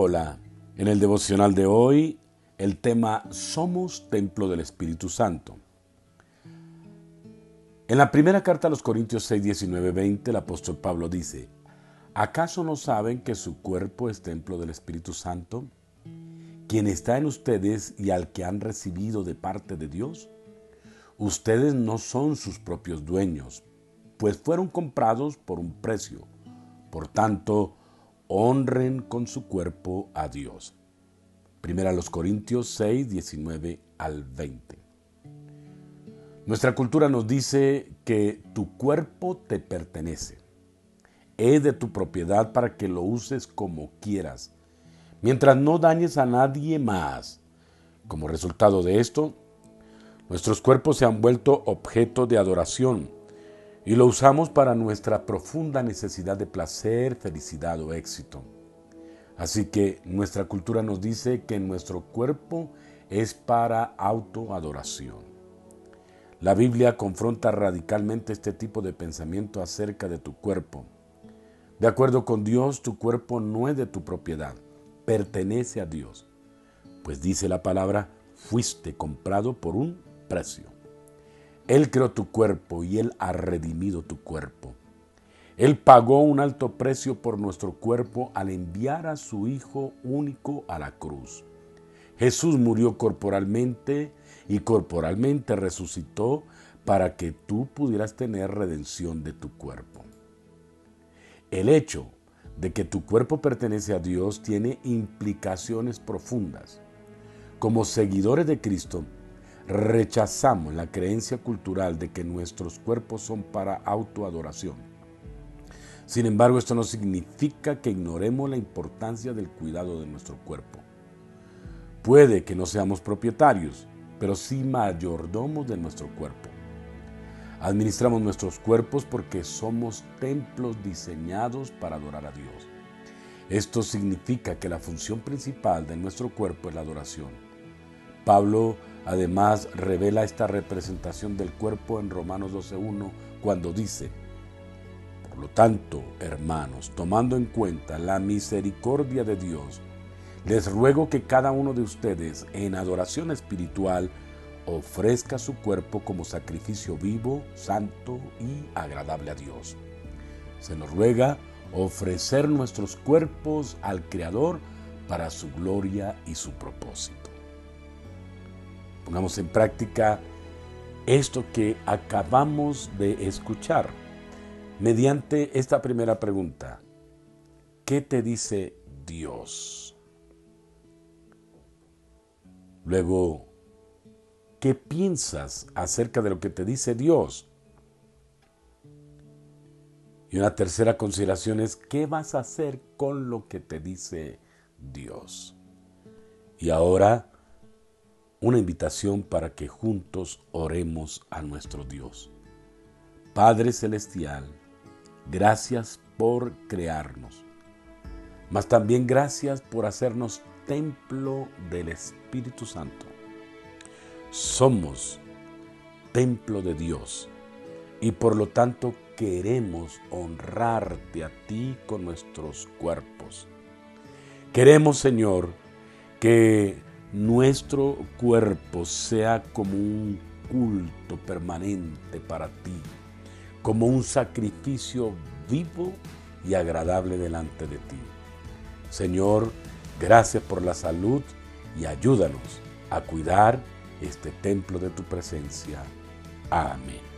Hola, en el devocional de hoy el tema Somos templo del Espíritu Santo. En la primera carta a los Corintios 6, 19, 20 el apóstol Pablo dice, ¿acaso no saben que su cuerpo es templo del Espíritu Santo? Quien está en ustedes y al que han recibido de parte de Dios. Ustedes no son sus propios dueños, pues fueron comprados por un precio. Por tanto, honren con su cuerpo a Dios. Primera los Corintios 6, 19 al 20. Nuestra cultura nos dice que tu cuerpo te pertenece. Es de tu propiedad para que lo uses como quieras, mientras no dañes a nadie más. Como resultado de esto, nuestros cuerpos se han vuelto objeto de adoración y lo usamos para nuestra profunda necesidad de placer, felicidad o éxito. Así que nuestra cultura nos dice que nuestro cuerpo es para autoadoración. La Biblia confronta radicalmente este tipo de pensamiento acerca de tu cuerpo. De acuerdo con Dios, tu cuerpo no es de tu propiedad, pertenece a Dios. Pues dice la palabra, fuiste comprado por un precio. Él creó tu cuerpo y Él ha redimido tu cuerpo. Él pagó un alto precio por nuestro cuerpo al enviar a su Hijo único a la cruz. Jesús murió corporalmente y corporalmente resucitó para que tú pudieras tener redención de tu cuerpo. El hecho de que tu cuerpo pertenece a Dios tiene implicaciones profundas. Como seguidores de Cristo, Rechazamos la creencia cultural de que nuestros cuerpos son para autoadoración. Sin embargo, esto no significa que ignoremos la importancia del cuidado de nuestro cuerpo. Puede que no seamos propietarios, pero sí mayordomos de nuestro cuerpo. Administramos nuestros cuerpos porque somos templos diseñados para adorar a Dios. Esto significa que la función principal de nuestro cuerpo es la adoración. Pablo Además, revela esta representación del cuerpo en Romanos 12.1 cuando dice, por lo tanto, hermanos, tomando en cuenta la misericordia de Dios, les ruego que cada uno de ustedes en adoración espiritual ofrezca su cuerpo como sacrificio vivo, santo y agradable a Dios. Se nos ruega ofrecer nuestros cuerpos al Creador para su gloria y su propósito. Pongamos en práctica esto que acabamos de escuchar mediante esta primera pregunta. ¿Qué te dice Dios? Luego, ¿qué piensas acerca de lo que te dice Dios? Y una tercera consideración es, ¿qué vas a hacer con lo que te dice Dios? Y ahora, una invitación para que juntos oremos a nuestro Dios. Padre Celestial, gracias por crearnos, mas también gracias por hacernos templo del Espíritu Santo. Somos templo de Dios y por lo tanto queremos honrarte a ti con nuestros cuerpos. Queremos, Señor, que nuestro cuerpo sea como un culto permanente para ti, como un sacrificio vivo y agradable delante de ti. Señor, gracias por la salud y ayúdanos a cuidar este templo de tu presencia. Amén.